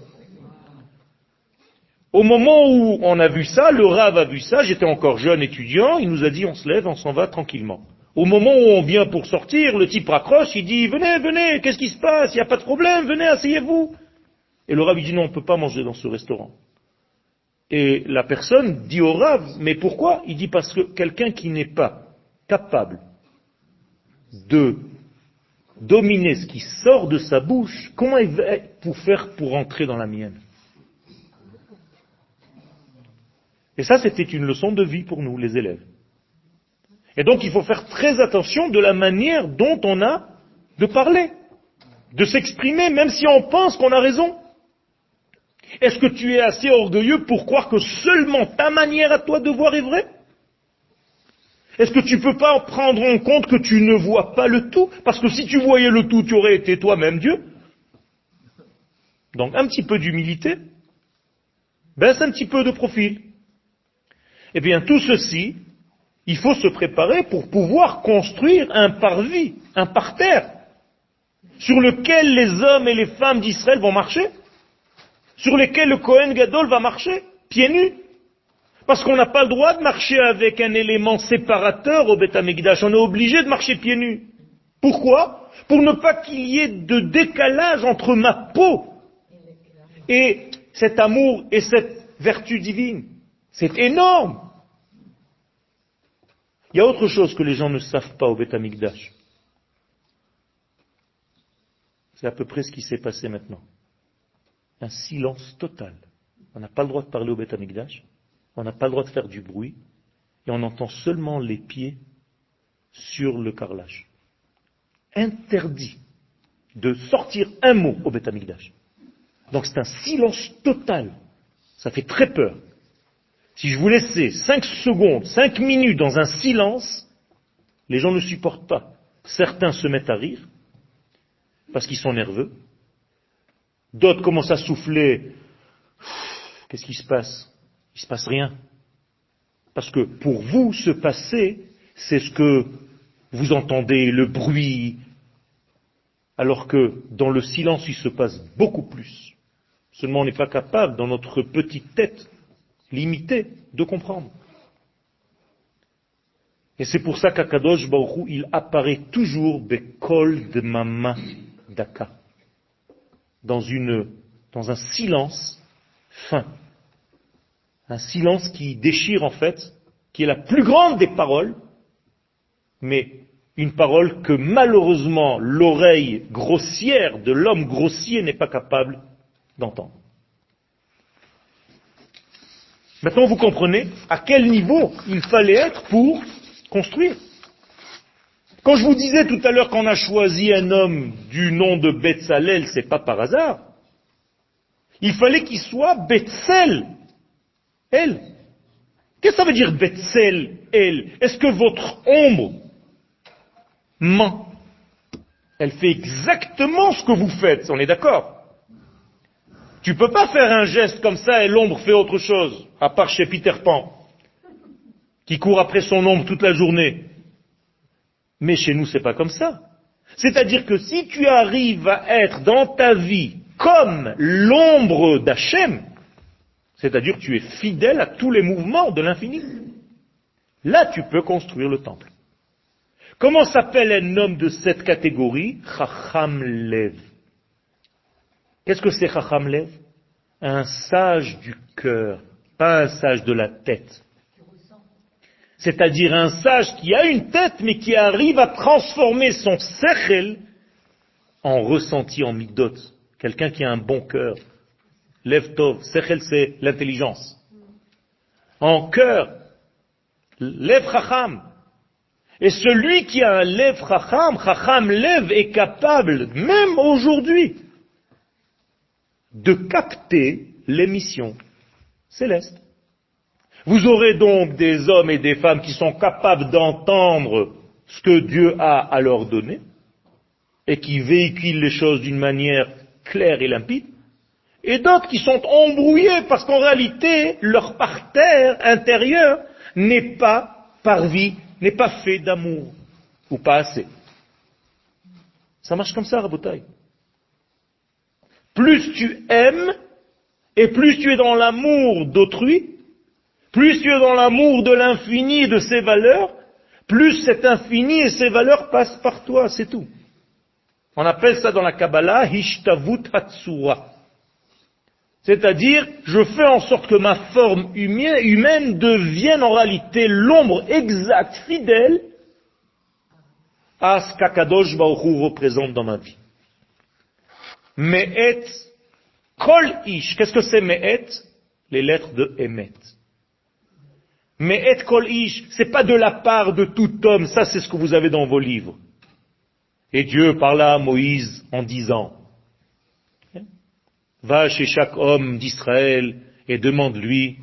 [SPEAKER 1] Au moment où on a vu ça, le Rav a vu ça, j'étais encore jeune étudiant, il nous a dit on se lève, on s'en va tranquillement. Au moment où on vient pour sortir, le type raccroche, il dit venez, venez, qu'est-ce qui se passe, il n'y a pas de problème, venez, asseyez-vous. Et le Rav dit non, on ne peut pas manger dans ce restaurant. Et la personne dit au Rav, mais pourquoi Il dit parce que quelqu'un qui n'est pas capable de dominer ce qui sort de sa bouche, comment il va faire pour entrer dans la mienne? Et ça, c'était une leçon de vie pour nous, les élèves. Et donc, il faut faire très attention de la manière dont on a de parler, de s'exprimer, même si on pense qu'on a raison. Est-ce que tu es assez orgueilleux pour croire que seulement ta manière à toi de voir est vraie? Est-ce que tu ne peux pas prendre en compte que tu ne vois pas le tout? Parce que si tu voyais le tout, tu aurais été toi-même Dieu. Donc un petit peu d'humilité, baisse un petit peu de profil. Eh bien tout ceci, il faut se préparer pour pouvoir construire un parvis, un parterre, sur lequel les hommes et les femmes d'Israël vont marcher sur lesquels le Kohen Gadol va marcher, pieds nus. Parce qu'on n'a pas le droit de marcher avec un élément séparateur au Beth On est obligé de marcher pieds nus. Pourquoi? Pour ne pas qu'il y ait de décalage entre ma peau et cet amour et cette vertu divine. C'est énorme. Il y a autre chose que les gens ne savent pas au Beth Amikdash. C'est à peu près ce qui s'est passé maintenant. Un silence total. On n'a pas le droit de parler au Beth Amikdash, on n'a pas le droit de faire du bruit, et on entend seulement les pieds sur le carrelage. Interdit de sortir un mot au Beth Amikdash. Donc c'est un silence total. Ça fait très peur. Si je vous laissais cinq secondes, cinq minutes dans un silence, les gens ne supportent pas. Certains se mettent à rire parce qu'ils sont nerveux. D'autres commencent à souffler. Qu'est-ce qui se passe? Il ne se passe rien. Parce que pour vous, se passer, c'est ce que vous entendez, le bruit, alors que dans le silence, il se passe beaucoup plus. Seulement, on n'est pas capable, dans notre petite tête limitée, de comprendre. Et c'est pour ça qu'Akadosh Baruch il apparaît toujours Bekol de Mama Daka. Dans une, dans un silence fin. Un silence qui déchire en fait, qui est la plus grande des paroles, mais une parole que malheureusement l'oreille grossière de l'homme grossier n'est pas capable d'entendre. Maintenant, vous comprenez à quel niveau il fallait être pour construire. Quand je vous disais tout à l'heure qu'on a choisi un homme du nom de Betzalel, c'est pas par hasard. Il fallait qu'il soit Betzel, elle. Qu'est-ce que ça veut dire Betzel, elle? Est-ce que votre ombre ment? Elle fait exactement ce que vous faites, on est d'accord? Tu peux pas faire un geste comme ça et l'ombre fait autre chose, à part chez Peter Pan, qui court après son ombre toute la journée. Mais chez nous, c'est pas comme ça. C'est-à-dire que si tu arrives à être dans ta vie comme l'ombre d'Hachem, c'est-à-dire que tu es fidèle à tous les mouvements de l'infini, là tu peux construire le temple. Comment s'appelle un homme de cette catégorie? Chacham Lev. Qu'est-ce que c'est Chacham Lev? Un sage du cœur, pas un sage de la tête. C'est-à-dire un sage qui a une tête, mais qui arrive à transformer son sechel en ressenti, en midot. Quelqu'un qui a un bon cœur. Lev tov, sechel c'est l'intelligence. En cœur, lev chacham. Et celui qui a un lev chacham, chacham lev, est capable, même aujourd'hui, de capter l'émission céleste. Vous aurez donc des hommes et des femmes qui sont capables d'entendre ce que Dieu a à leur donner et qui véhiculent les choses d'une manière claire et limpide, et d'autres qui sont embrouillés parce qu'en réalité, leur parterre intérieur n'est pas par vie, n'est pas fait d'amour, ou pas assez. Ça marche comme ça, Rabotaille plus tu aimes, et plus tu es dans l'amour d'autrui, plus tu es dans l'amour de l'infini et de ses valeurs, plus cet infini et ses valeurs passent par toi, c'est tout. On appelle ça dans la Kabbalah Hishtavut Hatsura. C'est-à-dire, je fais en sorte que ma forme humaine devienne en réalité l'ombre exacte, fidèle, à ce qu'Akadosh Baruch représente dans ma vie. Me'et kol ish. Qu'est-ce que c'est Me'et? Les lettres de Emet. Me'et kol ish, c'est pas de la part de tout homme, ça c'est ce que vous avez dans vos livres. Et Dieu parla à Moïse en disant, va chez chaque homme d'Israël et demande-lui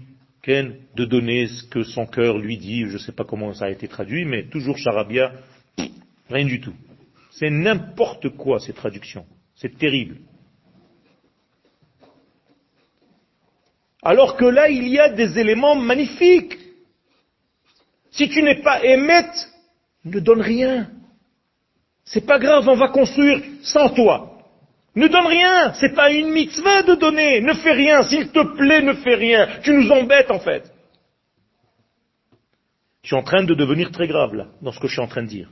[SPEAKER 1] de donner ce que son cœur lui dit, je ne sais pas comment ça a été traduit, mais toujours charabia, rien du tout. C'est n'importe quoi ces traductions. C'est terrible. Alors que là, il y a des éléments magnifiques. Si tu n'es pas émette, ne donne rien. C'est pas grave, on va construire sans toi. Ne donne rien, c'est pas une mitzvah de donner, ne fais rien, s'il te plaît, ne fais rien. Tu nous embêtes en fait. Je suis en train de devenir très grave là, dans ce que je suis en train de dire.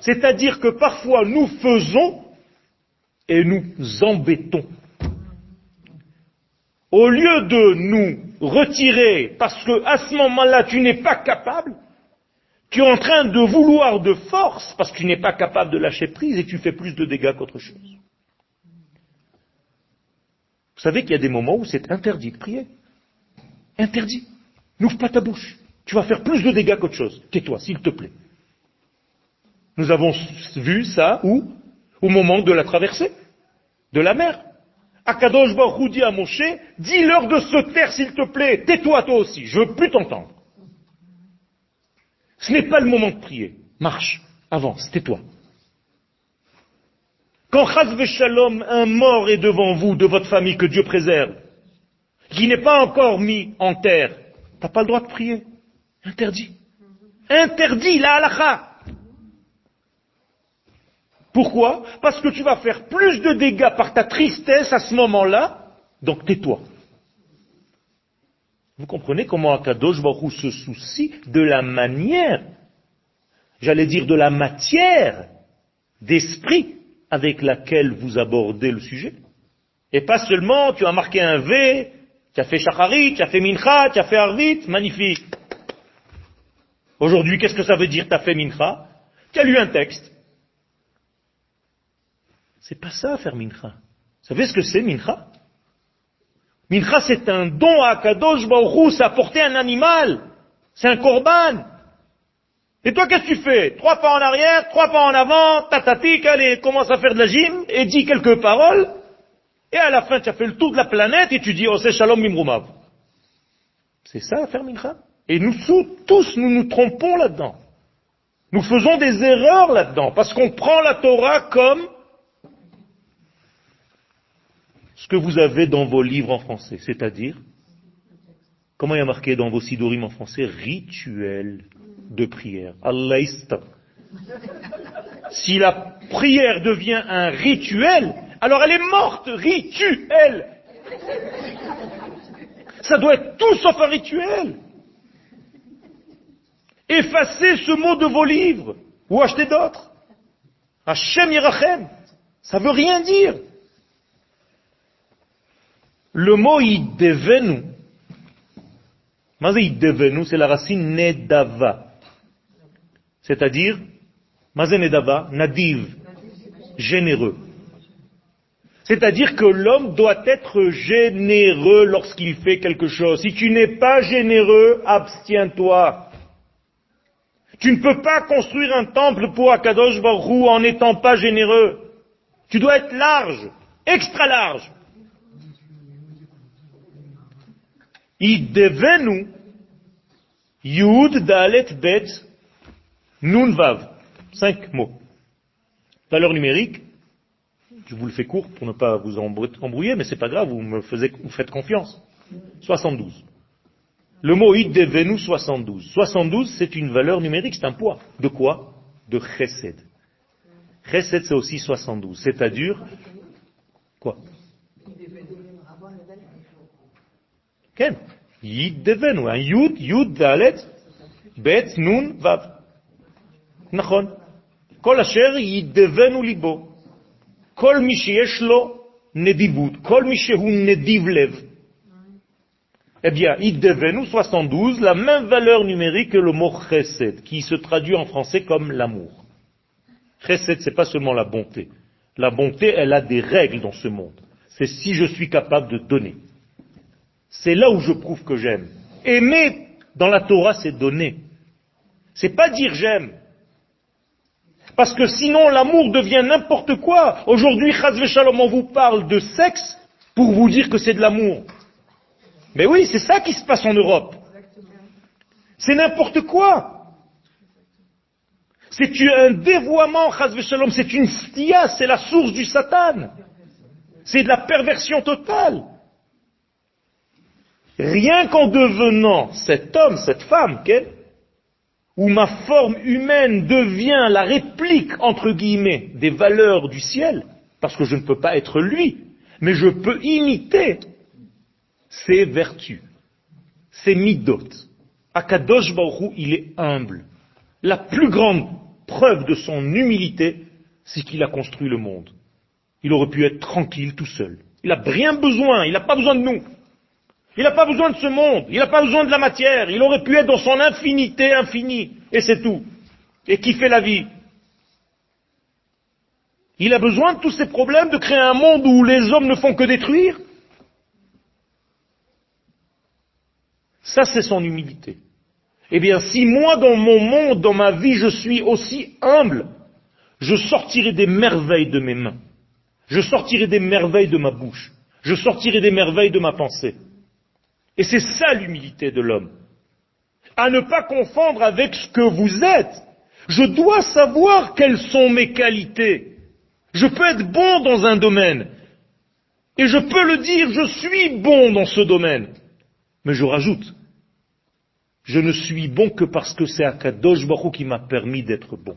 [SPEAKER 1] C'est-à-dire que parfois nous faisons et nous embêtons. Au lieu de nous retirer parce que à ce moment-là tu n'es pas capable, tu es en train de vouloir de force parce que tu n'es pas capable de lâcher prise et tu fais plus de dégâts qu'autre chose. Vous savez qu'il y a des moments où c'est interdit de prier. Interdit. N'ouvre pas ta bouche. Tu vas faire plus de dégâts qu'autre chose. Tais-toi, s'il te plaît. Nous avons vu ça où? Au moment de la traversée de la mer. Akadosh Baruch dit à Moshe, dis-leur de se taire s'il te plaît, tais-toi toi aussi, je veux plus t'entendre. Ce n'est pas le moment de prier. Marche, avance, tais-toi. Quand Chaz un mort est devant vous, de votre famille, que Dieu préserve, qui n'est pas encore mis en terre, t'as pas le droit de prier. Interdit. Interdit, la halakha. Pourquoi? Parce que tu vas faire plus de dégâts par ta tristesse à ce moment-là, donc tais-toi. Vous comprenez comment Akadosh Baruch se soucie de la manière, j'allais dire de la matière d'esprit avec laquelle vous abordez le sujet? Et pas seulement tu as marqué un V, tu as fait Shacharit, tu as fait Mincha, tu as fait Arvit, magnifique. Aujourd'hui, qu'est-ce que ça veut dire tu as fait Mincha? Tu as lu un texte. C'est pas ça faire Mincha. Vous savez ce que c'est Mincha? Mincha c'est un don à Kadosh Baruch c'est apporter un animal. C'est un korban. Et toi, qu'est-ce que tu fais? Trois pas en arrière, trois pas en avant, tatatique, allez, commence à faire de la gym, et dis quelques paroles, et à la fin, tu as fait le tour de la planète, et tu dis, oh, c'est shalom mimrumav. C'est ça, faire mincha? Et nous tous, nous nous trompons là-dedans. Nous faisons des erreurs là-dedans, parce qu'on prend la Torah comme ce que vous avez dans vos livres en français, c'est-à-dire, comment il y a marqué dans vos sidorim en français, rituel de prière. Allah Si la prière devient un rituel, alors elle est morte, rituel. Ça doit être tout sauf un rituel. Effacez ce mot de vos livres, ou achetez d'autres. Hashem Yerachem, ça veut rien dire. Le mot idevenu, c'est la racine nedava. C'est-à-dire, Mazenedava, nadiv, généreux. C'est-à-dire que l'homme doit être généreux lorsqu'il fait quelque chose. Si tu n'es pas généreux, abstiens-toi. Tu ne peux pas construire un temple pour Akadosh Baruch en n'étant pas généreux. Tu dois être large, extra large. Idevenu, Yud Dalet Bet Nun Vav. Cinq mots. Valeur numérique. Je vous le fais court pour ne pas vous embrouiller, mais c'est pas grave, vous me faites confiance. 72. Le mot id devenu 72. 72, c'est une valeur numérique, c'est un poids. De quoi? De chesed. Chesed, c'est aussi 72. C'est-à-dire, quoi? Ken? Yid devenu. Un yud, yud, dalet, bet, nun, vav. נכון. כל אשר ידבנו ליבו. כל מי שיש לו נדיבות, כל מי שהוא נדיב לב. Eh bien, Iddevenu 72, la même valeur numérique que le mot chesed, qui se traduit en français comme l'amour. Chesed, c'est pas seulement la bonté. La bonté, elle a des règles dans ce monde. C'est si je suis capable de donner. C'est là où je prouve que j'aime. Aimer dans la Torah, c'est donner. C'est pas dire j'aime. Parce que sinon l'amour devient n'importe quoi. Aujourd'hui, Chazve Shalom, on vous parle de sexe pour vous dire que c'est de l'amour. Mais oui, c'est ça qui se passe en Europe. C'est n'importe quoi. C'est un dévoiement, Shalom, c'est une stia, c'est la source du Satan. C'est de la perversion totale. Rien qu'en devenant cet homme, cette femme, qu'elle, où ma forme humaine devient la réplique, entre guillemets, des valeurs du ciel, parce que je ne peux pas être lui, mais je peux imiter ses vertus, ses midot. Akadosh Baruch il est humble. La plus grande preuve de son humilité, c'est qu'il a construit le monde. Il aurait pu être tranquille tout seul. Il n'a rien besoin, il n'a pas besoin de nous. Il n'a pas besoin de ce monde, il n'a pas besoin de la matière, il aurait pu être dans son infinité infinie, et c'est tout. Et qui fait la vie Il a besoin de tous ces problèmes, de créer un monde où les hommes ne font que détruire Ça, c'est son humilité. Eh bien, si moi, dans mon monde, dans ma vie, je suis aussi humble, je sortirai des merveilles de mes mains. Je sortirai des merveilles de ma bouche. Je sortirai des merveilles de ma pensée. Et c'est ça l'humilité de l'homme. À ne pas confondre avec ce que vous êtes. Je dois savoir quelles sont mes qualités. Je peux être bon dans un domaine. Et je peux le dire, je suis bon dans ce domaine. Mais je rajoute, je ne suis bon que parce que c'est Akadosh Baruch qui m'a permis d'être bon.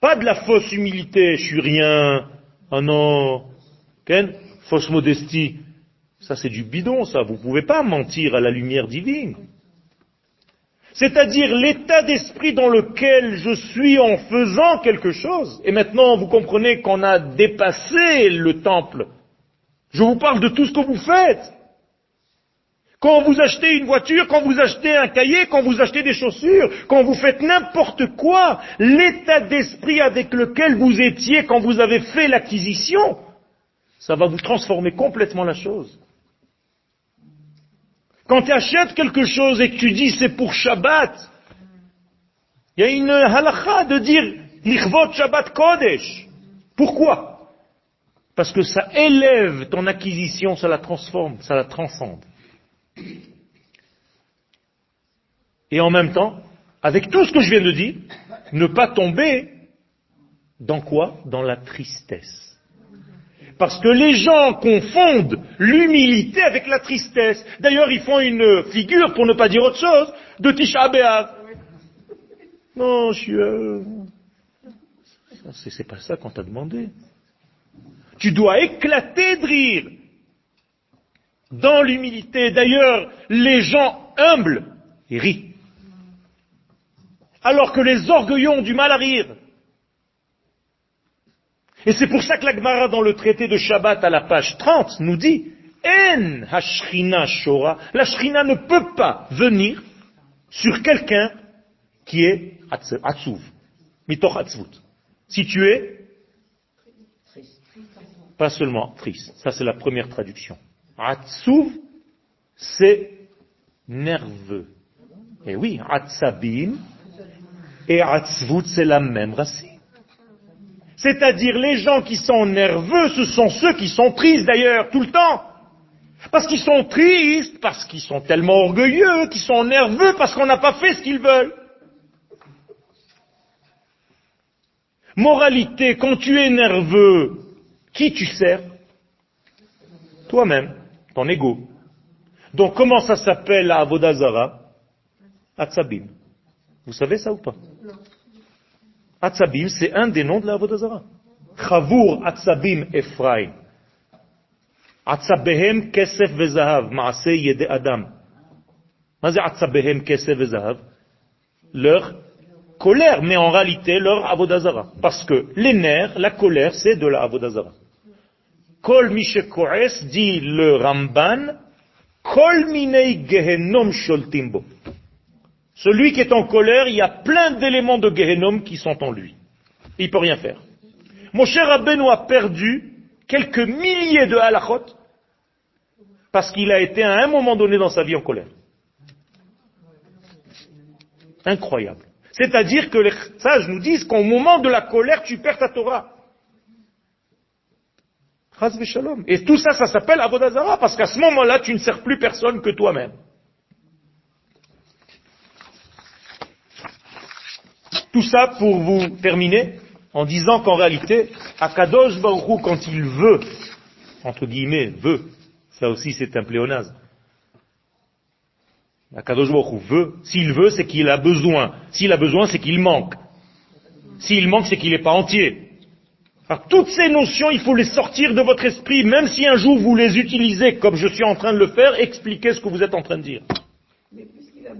[SPEAKER 1] Pas de la fausse humilité, je suis rien, ah non, Ken, fausse modestie. Ça c'est du bidon, ça. Vous ne pouvez pas mentir à la lumière divine. C'est-à-dire l'état d'esprit dans lequel je suis en faisant quelque chose. Et maintenant, vous comprenez qu'on a dépassé le temple. Je vous parle de tout ce que vous faites. Quand vous achetez une voiture, quand vous achetez un cahier, quand vous achetez des chaussures, quand vous faites n'importe quoi, l'état d'esprit avec lequel vous étiez quand vous avez fait l'acquisition, ça va vous transformer complètement la chose. Quand tu achètes quelque chose et que tu dis c'est pour Shabbat, il y a une halakha de dire Lichvot Shabbat Kodesh. Pourquoi? Parce que ça élève ton acquisition, ça la transforme, ça la transcende. Et en même temps, avec tout ce que je viens de dire, ne pas tomber dans quoi? Dans la tristesse. Parce que les gens confondent l'humilité avec la tristesse. D'ailleurs, ils font une figure, pour ne pas dire autre chose, de Tisha B'Av. Non, je suis... C'est pas ça qu'on t'a demandé. Tu dois éclater de rire dans l'humilité. D'ailleurs, les gens humbles rient. Alors que les orgueillons ont du mal à rire. Et c'est pour ça que l'Agmara dans le traité de Shabbat à la page 30 nous dit En hashrina shora, la shrina ne peut pas venir sur quelqu'un qui est atzuv, mitoch atzvut. Si tu es pas seulement triste, ça c'est la première traduction. Atsuv, c'est nerveux. Et oui, Atzabim et Atzvut, c'est la même racine. C'est-à-dire les gens qui sont nerveux, ce sont ceux qui sont tristes d'ailleurs, tout le temps. Parce qu'ils sont tristes, parce qu'ils sont tellement orgueilleux, qu'ils sont nerveux, parce qu'on n'a pas fait ce qu'ils veulent. Moralité, quand tu es nerveux, qui tu sers? Toi-même ton ego. Donc comment ça s'appelle la Avodazara? Atzabim. Vous savez ça ou pas? Atzabim, c'est un des noms de la Avodazara. Chavur Atzabim Ephraim. Atzabehem kesef vezahav, maase yede adam. Mazé Atzabehem kesef vezahav Leur colère, mais en réalité leur Avodazara. Parce que les nerfs, la colère, c'est de la Avodazara. Kol dit le Ramban, Kol Minei Gehenom Sholtimbo. Celui qui est en colère, il y a plein d'éléments de Gehenom qui sont en lui. Il peut rien faire. Mon cher Rabbeinu a perdu quelques milliers de halachot parce qu'il a été à un moment donné dans sa vie en colère. Incroyable. C'est-à-dire que les sages nous disent qu'au moment de la colère, tu perds ta Torah. Et tout ça, ça s'appelle Avodazara, parce qu'à ce moment-là, tu ne sers plus personne que toi-même. Tout ça pour vous terminer en disant qu'en réalité, Akadosh Baruch quand il veut, entre guillemets, veut, ça aussi c'est un pléonasme. Akadosh Baruch veut, s'il veut, c'est qu'il a besoin. S'il a besoin, c'est qu'il manque. S'il manque, c'est qu'il n'est pas entier. Alors, toutes ces notions, il faut les sortir de votre esprit, même si un jour vous les utilisez comme je suis en train de le faire, expliquez ce que vous êtes en train de dire.
[SPEAKER 2] A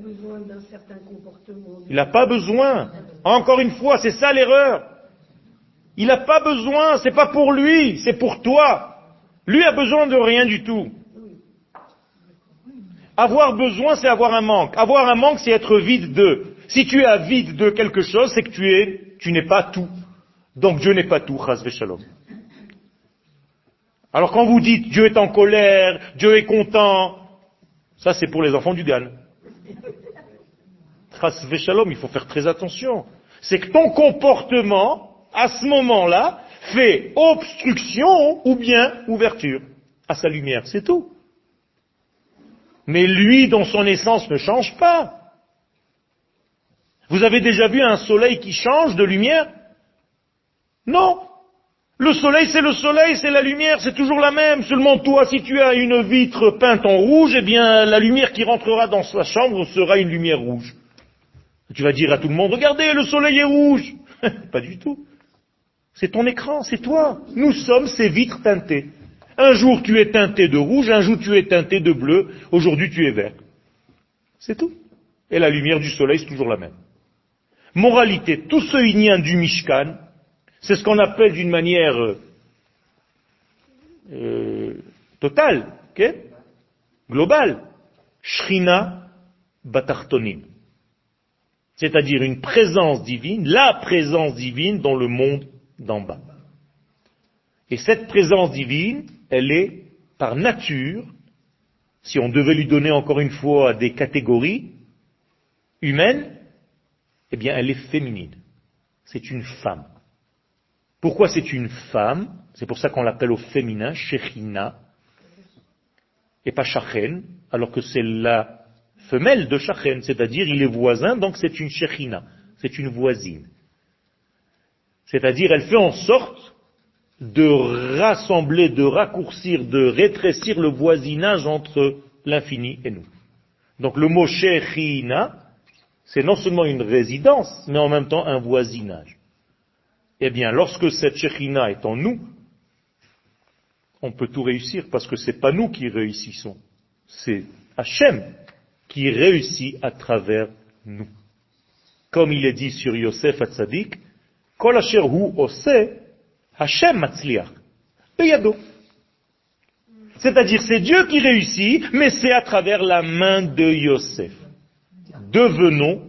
[SPEAKER 1] Il n'a pas besoin. Encore une fois, c'est ça l'erreur. Il n'a pas besoin, c'est pas pour lui, c'est pour toi. Lui a besoin de rien du tout. Avoir besoin, c'est avoir un manque. Avoir un manque, c'est être vide de. Si tu es vide de quelque chose, c'est que tu es, tu n'es pas tout. Donc Dieu n'est pas tout, shalom. Alors quand vous dites Dieu est en colère, Dieu est content, ça c'est pour les enfants du Gan. Il faut faire très attention. C'est que ton comportement, à ce moment-là, fait obstruction ou bien ouverture à sa lumière, c'est tout. Mais lui, dans son essence, ne change pas. Vous avez déjà vu un soleil qui change de lumière? Non. Le soleil, c'est le soleil, c'est la lumière, c'est toujours la même. Seulement toi, si tu as une vitre peinte en rouge, eh bien, la lumière qui rentrera dans sa chambre sera une lumière rouge. Tu vas dire à tout le monde, regardez, le soleil est rouge. *laughs* Pas du tout. C'est ton écran, c'est toi. Nous sommes ces vitres teintées. Un jour tu es teinté de rouge, un jour tu es teinté de bleu, aujourd'hui tu es vert. C'est tout. Et la lumière du soleil, c'est toujours la même. Moralité, tout ce inyan du Mishkan, c'est ce qu'on appelle d'une manière euh, euh totale, globale, Shrina Batartonim. C'est-à-dire une présence divine, la présence divine dans le monde d'en bas. Et cette présence divine, elle est par nature, si on devait lui donner encore une fois des catégories humaines, eh bien elle est féminine. C'est une femme. Pourquoi c'est une femme C'est pour ça qu'on l'appelle au féminin Shechina et pas Shachen, alors que c'est la femelle de Shachen, c'est-à-dire il est voisin, donc c'est une Shechina, c'est une voisine. C'est-à-dire elle fait en sorte de rassembler, de raccourcir, de rétrécir le voisinage entre l'infini et nous. Donc le mot Shechina, c'est non seulement une résidence, mais en même temps un voisinage. Eh bien, lorsque cette Shechina est en nous, on peut tout réussir parce que ce n'est pas nous qui réussissons, c'est Hachem qui réussit à travers nous. Comme il est dit sur Yosef Hatzadik, Kol asher hu ose Hashem matzliach. C'est-à-dire, c'est Dieu qui réussit, mais c'est à travers la main de Yosef. Devenons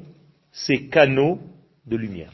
[SPEAKER 1] ces canaux de lumière.